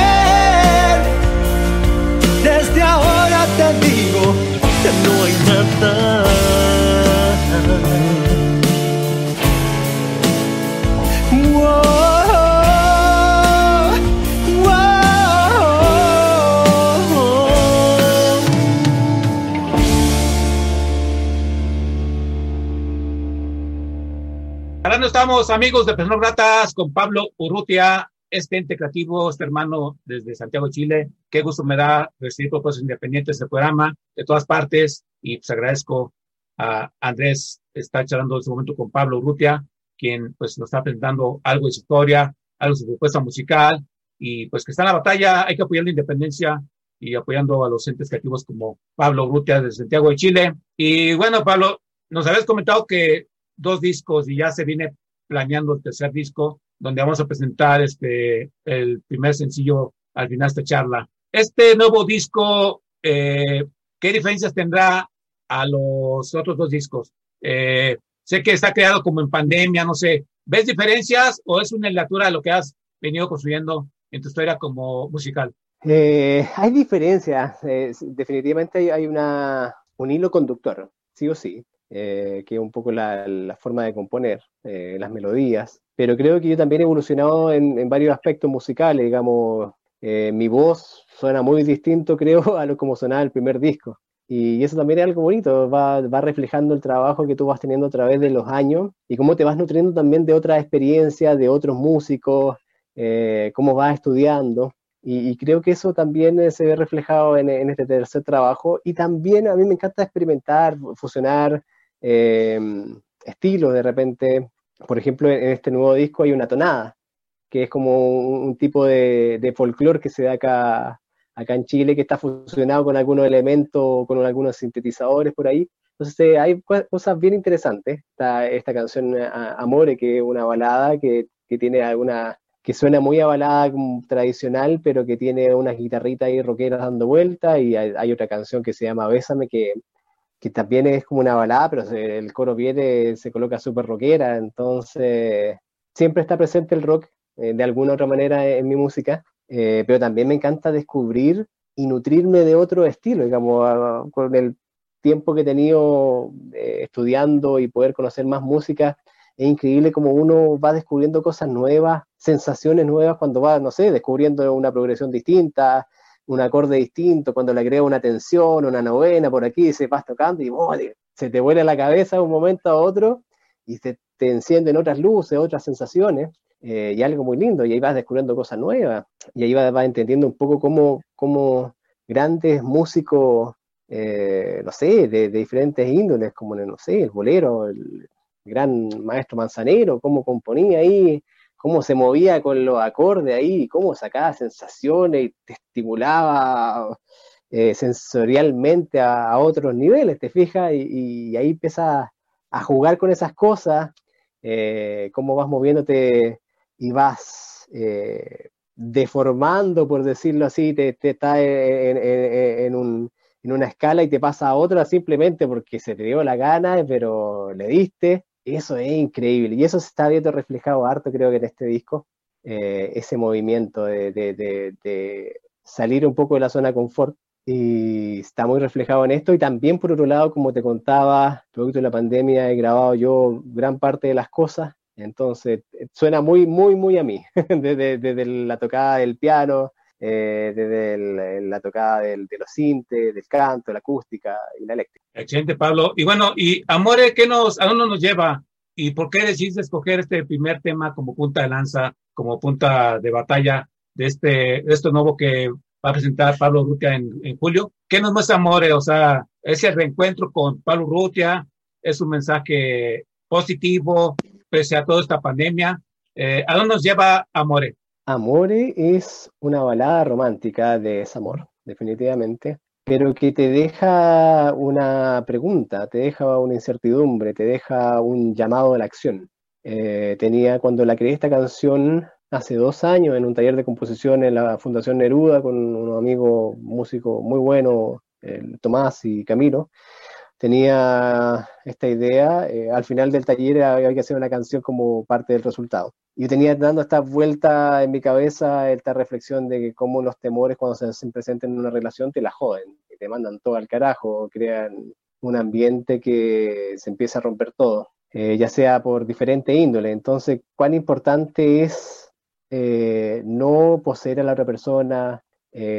Estamos amigos de Personas Gratas con Pablo Urrutia, este ente creativo, este hermano desde Santiago, Chile. Qué gusto me da recibir propuestas independientes del programa de todas partes y pues agradezco a Andrés estar charlando en este momento con Pablo Urrutia, quien pues nos está presentando algo de su historia, algo de su propuesta musical y pues que está en la batalla, hay que apoyar la independencia y apoyando a los entes creativos como Pablo Urrutia desde Santiago de Chile. Y bueno, Pablo, nos habías comentado que dos discos y ya se viene planeando el tercer disco, donde vamos a presentar este, el primer sencillo al final de esta charla. Este nuevo disco, eh, ¿qué diferencias tendrá a los otros dos discos? Eh, sé que está creado como en pandemia, no sé. ¿Ves diferencias o es una lectura de lo que has venido construyendo en tu historia como musical? Eh, hay diferencias, definitivamente hay, hay una, un hilo conductor, sí o sí, eh, que es un poco la, la forma de componer, eh, las melodías, pero creo que yo también he evolucionado en, en varios aspectos musicales, digamos, eh, mi voz suena muy distinto, [LAUGHS] creo, a lo como sonaba el primer disco. Y eso también es algo bonito, va, va reflejando el trabajo que tú vas teniendo a través de los años y cómo te vas nutriendo también de otras experiencias, de otros músicos, eh, cómo vas estudiando. Y, y creo que eso también eh, se ve reflejado en, en este tercer trabajo. Y también a mí me encanta experimentar, fusionar eh, estilos de repente. Por ejemplo, en, este nuevo disco hay una tonada, que es como un, un tipo de, de folclore que se da acá, acá en Chile, que está fusionado con algunos elementos, con algunos sintetizadores por ahí. Entonces hay cosas bien interesantes. Está esta canción eh, Amore, que es una balada que, que tiene alguna que suena muy a balada tradicional, pero que tiene unas guitarritas ahí rockeras dando vuelta, y hay, hay otra canción que se llama Bésame, que, que también es como una balada, pero el coro viene, se coloca súper rockera, entonces siempre está presente el rock eh, de alguna u otra manera en mi música, eh, pero también me encanta descubrir y nutrirme de otro estilo, digamos, a- con el tiempo que he tenido eh, estudiando y poder conocer más música, es increíble como uno va descubriendo cosas nuevas, sensaciones nuevas cuando va, no sé, descubriendo una progresión distinta, un acorde distinto, cuando le agrega una tensión, una novena por aquí, se vas tocando y ¡oh! se te vuela la cabeza de un momento a otro y se te encienden otras luces, otras sensaciones, eh, y algo muy lindo, y ahí vas descubriendo cosas nuevas, y ahí vas, entendiendo un poco cómo, cómo grandes músicos, eh, no sé, de, de diferentes índoles, como, no sé, el bolero, el gran maestro Manzanero, cómo componía ahí, cómo se movía con los acordes ahí, cómo sacaba sensaciones y te estimulaba eh, sensorialmente a, otros niveles, ¿te fijas? Y, ahí empiezas a jugar con esas cosas, eh, cómo vas moviéndote y vas eh, deformando, por decirlo así, te, te en, en una escala y te pasa a otra simplemente porque se te dio la gana, pero le diste. Eso es increíble. Y eso se está viendo reflejado harto, creo que en este disco, eh, ese movimiento de, salir un poco de la zona de confort. Y está muy reflejado en esto. Y también, por otro lado, como te contaba, producto de la pandemia, he grabado yo gran parte de las cosas Entonces, suena muy, muy, muy a mí, [LAUGHS] desde, desde la tocada del piano, eh, desde el, la tocada del, de los sintes, del canto, la acústica y la eléctrica. Excelente, Pablo. Y bueno, y Amore, ¿qué nos, ¿a dónde nos lleva? ¿Y por qué decidiste escoger este primer tema como punta de lanza, como punta de batalla de este, de esto nuevo que va a presentar Pablo Rutia en, en julio? ¿Qué nos muestra Amore? O sea, ese reencuentro con Pablo Rutia es un mensaje positivo pese a toda esta pandemia. Eh, ¿A dónde nos lleva Amore? Amore es una balada romántica de desamor, definitivamente, pero que te deja una pregunta, te deja una incertidumbre, te deja un llamado a la acción. Eh, tenía, cuando la creé esta canción hace dos años en un taller de composición en la Fundación Neruda con unos amigos músicos muy buenos, Tomás y Camilo, tenía esta idea, eh, al final del taller había que hacer una canción como parte del resultado. Yo tenía dando esta vuelta en mi cabeza, esta reflexión de que cómo los temores cuando se hacen presentes en una relación te la joden, te mandan todo al carajo, crean un ambiente que se empieza a romper todo, eh, ya sea por diferente índole. Entonces, cuán importante es eh, no poseer a la otra persona,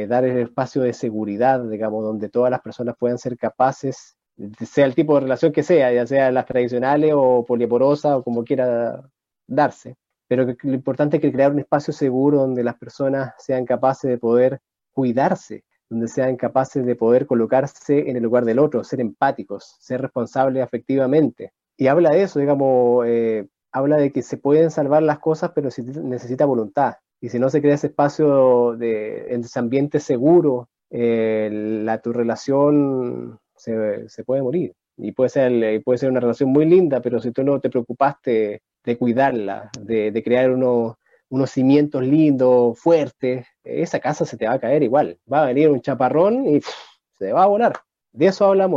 dar el espacio de seguridad, digamos, donde todas las personas puedan ser capaces sea el tipo de relación que sea, ya sea las tradicionales o poliamorosa o como quiera darse. Pero lo importante es crear un espacio seguro donde las personas sean capaces de poder cuidarse, donde sean capaces de poder colocarse en el lugar del otro, ser empáticos, ser responsables afectivamente. Y habla de eso, digamos, eh, habla de que se pueden salvar las cosas, pero se necesita voluntad. Y si no se crea ese espacio de, ese ambiente seguro, eh, la, tu relación se, puede morir. Y puede ser, puede ser una relación muy linda, pero si tú no te preocupaste de cuidarla, de, crear unos, unos cimientos lindos, fuertes, esa casa se te va a caer igual. Va a venir un chaparrón y se va a volar. De eso habla.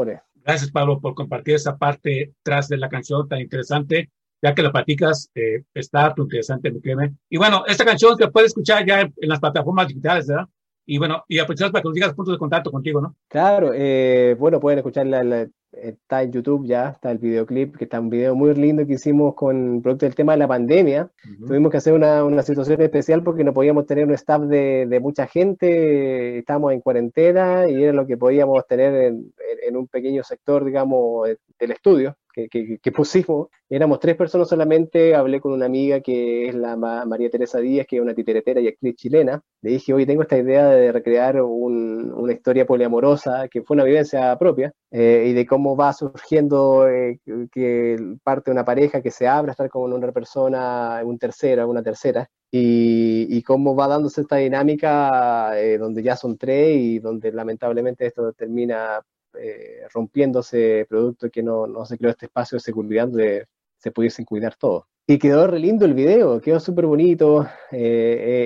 Gracias, Pablo, por compartir esa parte tras de la canción tan interesante. Ya que la platicas, eh, está interesante, me créeme. Y bueno, esta canción se puede escuchar ya en las plataformas digitales, ¿verdad? Y bueno, y aprovechamos para que nos digas puntos de contacto contigo, ¿no? Claro, eh, bueno, pueden escuchar la, está en YouTube ya, está el videoclip, que está un video muy lindo que hicimos con producto del tema de la pandemia. Tuvimos que hacer una, una, situación especial porque no podíamos tener un staff de, de, mucha gente, estábamos en cuarentena y era lo que podíamos tener en, en un pequeño sector, digamos, del estudio que, pusimos. Éramos tres personas solamente, hablé con una amiga que es la María Teresa Díaz, que es una titeretera y actriz chilena. Le dije, hoy tengo esta idea de recrear una historia poliamorosa, que fue una vivencia propia, eh, y de cómo va surgiendo eh, que parte de una pareja que se abre a estar con una persona, un tercero, una tercera, y, cómo va dándose esta dinámica eh, donde ya son tres y donde lamentablemente esto termina eh, rompiéndose producto que no, no se creó este espacio de seguridad donde se pudiesen cuidar todo. Y quedó re lindo el video, quedó súper bonito, eh,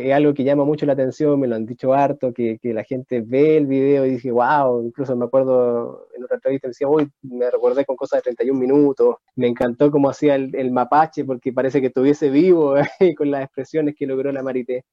eh, es algo que llama mucho la atención, me lo han dicho harto, que, que, la gente ve el video y dice, wow, incluso me acuerdo en otra entrevista, me decía, hoy me recordé con cosas de 31 minutos, me encantó cómo hacía el, mapache, porque parece que estuviese vivo [LAUGHS] con las expresiones que logró la Marité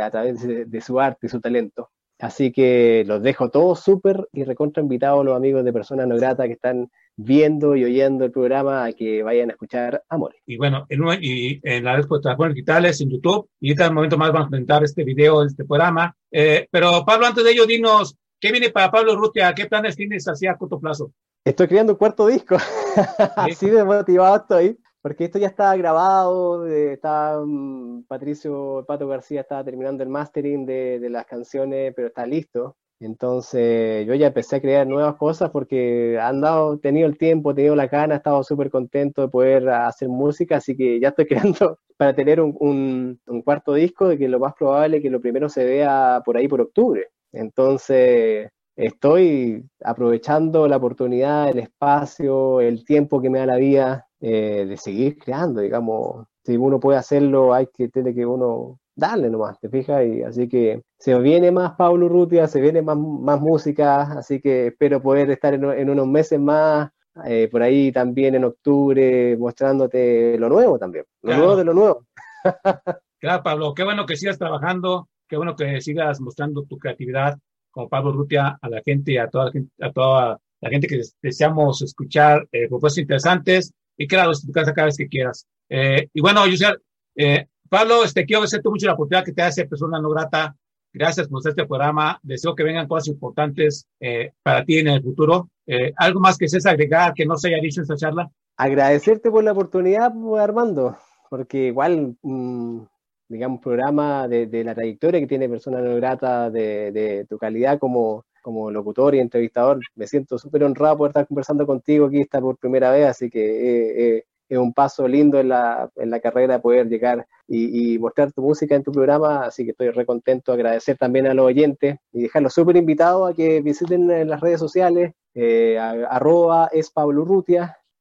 a través de, de su arte y su talento. Así que los dejo todos súper y recontra invitados los amigos de Personas No Grata que están viendo y oyendo el programa a que vayan a escuchar Amores. Y bueno, en, y en las plataformas digitales, en YouTube, y en un momento más vamos a presentar este video, este programa. Eh, pero Pablo, antes de ello, dinos, ¿qué viene para Pablo Rutia? ¿Qué planes tienes así a corto plazo? Estoy creando un cuarto disco, [LAUGHS] así de motivado estoy porque esto ya estaba grabado, está mm, Patricio Pato García estaba terminando el mastering de, las canciones, pero está listo. Entonces yo ya empecé a crear nuevas cosas porque han dado, tenido el tiempo, he tenido la gana, he estado súper contento de poder hacer música, así que ya estoy [LAUGHS] creando para tener un, un, cuarto disco de que lo más probable es que lo primero se vea por ahí por octubre. Entonces estoy aprovechando la oportunidad, el espacio, el tiempo que me da la vida eh, de seguir creando, digamos. Si uno puede hacerlo, hay que tener que uno darle nomás, ¿te fijas? Y así que se viene más Pablo Rutia, se viene más, más música, así que espero poder estar en, unos meses más, eh, por ahí también en octubre, mostrándote lo nuevo también, lo nuevo de lo nuevo. [LAUGHS] claro, Pablo, qué bueno que sigas trabajando, qué bueno que sigas mostrando tu creatividad como Pablo Rutia a la gente, a toda la gente, a toda la gente que deseamos escuchar eh, propuestas interesantes y claro, es tu casa cada vez que quieras. Eh, y bueno, yo eh, Pablo, este, quiero agradecerte mucho la oportunidad que te hace persona no grata. Gracias por este programa. Deseo que vengan cosas importantes eh, para ti en el futuro. ¿Algo más que seas agregar que no se haya dicho en esta charla? Agradecerte por la oportunidad, Armando, porque igual, mm, digamos, programa de, de, la trayectoria que tiene Persona No Grata, de, de tu calidad como, como locutor y entrevistador, me siento súper honrado por estar conversando contigo aquí, está por primera vez, así que eh, eh, es un paso lindo en la, en la carrera poder llegar y, mostrar tu música en tu programa, así que estoy re contento, agradecer también a los oyentes y dejarlos súper invitados a que visiten en las redes sociales, eh,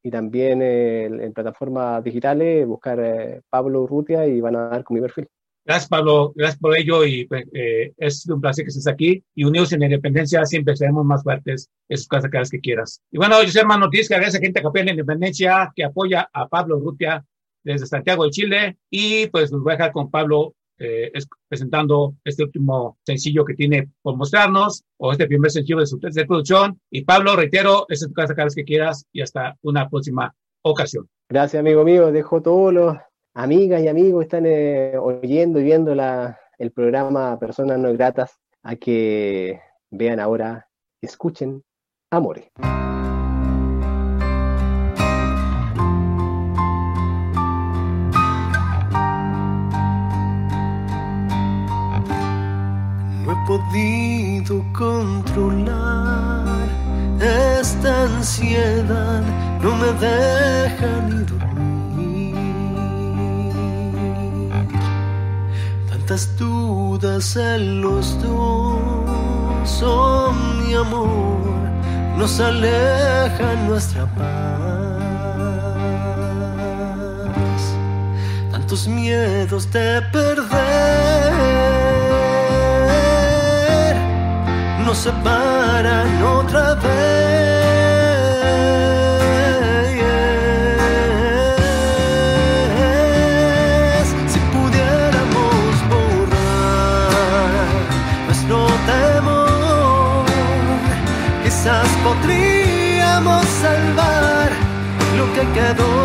y también eh, en plataformas digitales buscar eh, Pablo Urrutia y van a dar con mi perfil. Gracias, Pablo. Gracias por ello y pues, eh, es un placer que estés aquí. Y unidos en la independencia siempre seremos más fuertes. Es casa cada vez que quieras. Y bueno, yo soy hermano Ortiz, que agradece a gente que apoya la independencia, que apoya a Pablo Urrutia desde Santiago de Chile. Y pues nos voy a dejar con Pablo eh, presentando este último sencillo que tiene por mostrarnos, o este primer sencillo de su producción. Y Pablo, reitero, es tu casa cada vez que quieras y hasta una próxima ocasión. Gracias, amigo mío. Dejo todos los amigas y amigos están eh, oyendo y viendo la, el programa Personas No Gratas a que vean ahora, escuchen Amore. No he podido controlar esta ansiedad, no me deja ni dormir. Tantas dudas en los dos, oh mi amor, nos alejan nuestra paz. Tantos miedos de perder nos separan otra vez. Que quedó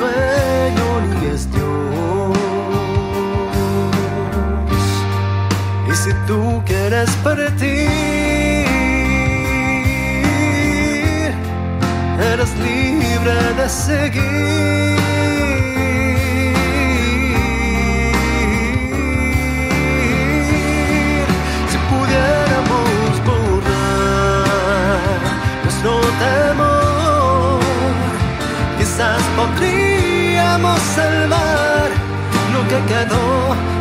dueño ni es Dios. Y si tú quieres partir, eres libre de seguir. Podríamos salvar lo que quedó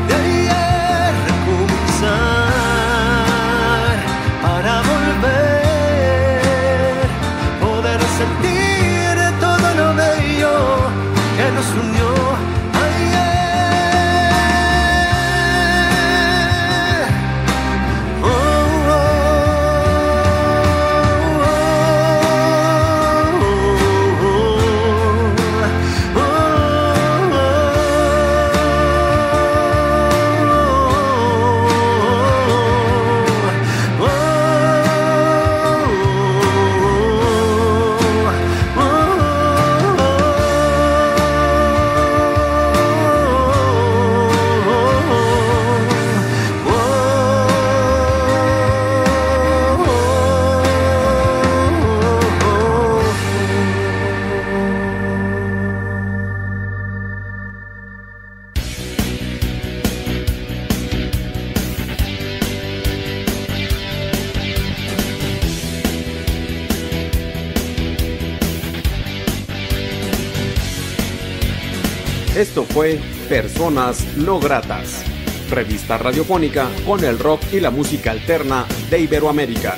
fue Personas No Gratas. revista radiofónica con el rock y la música alterna de Iberoamérica.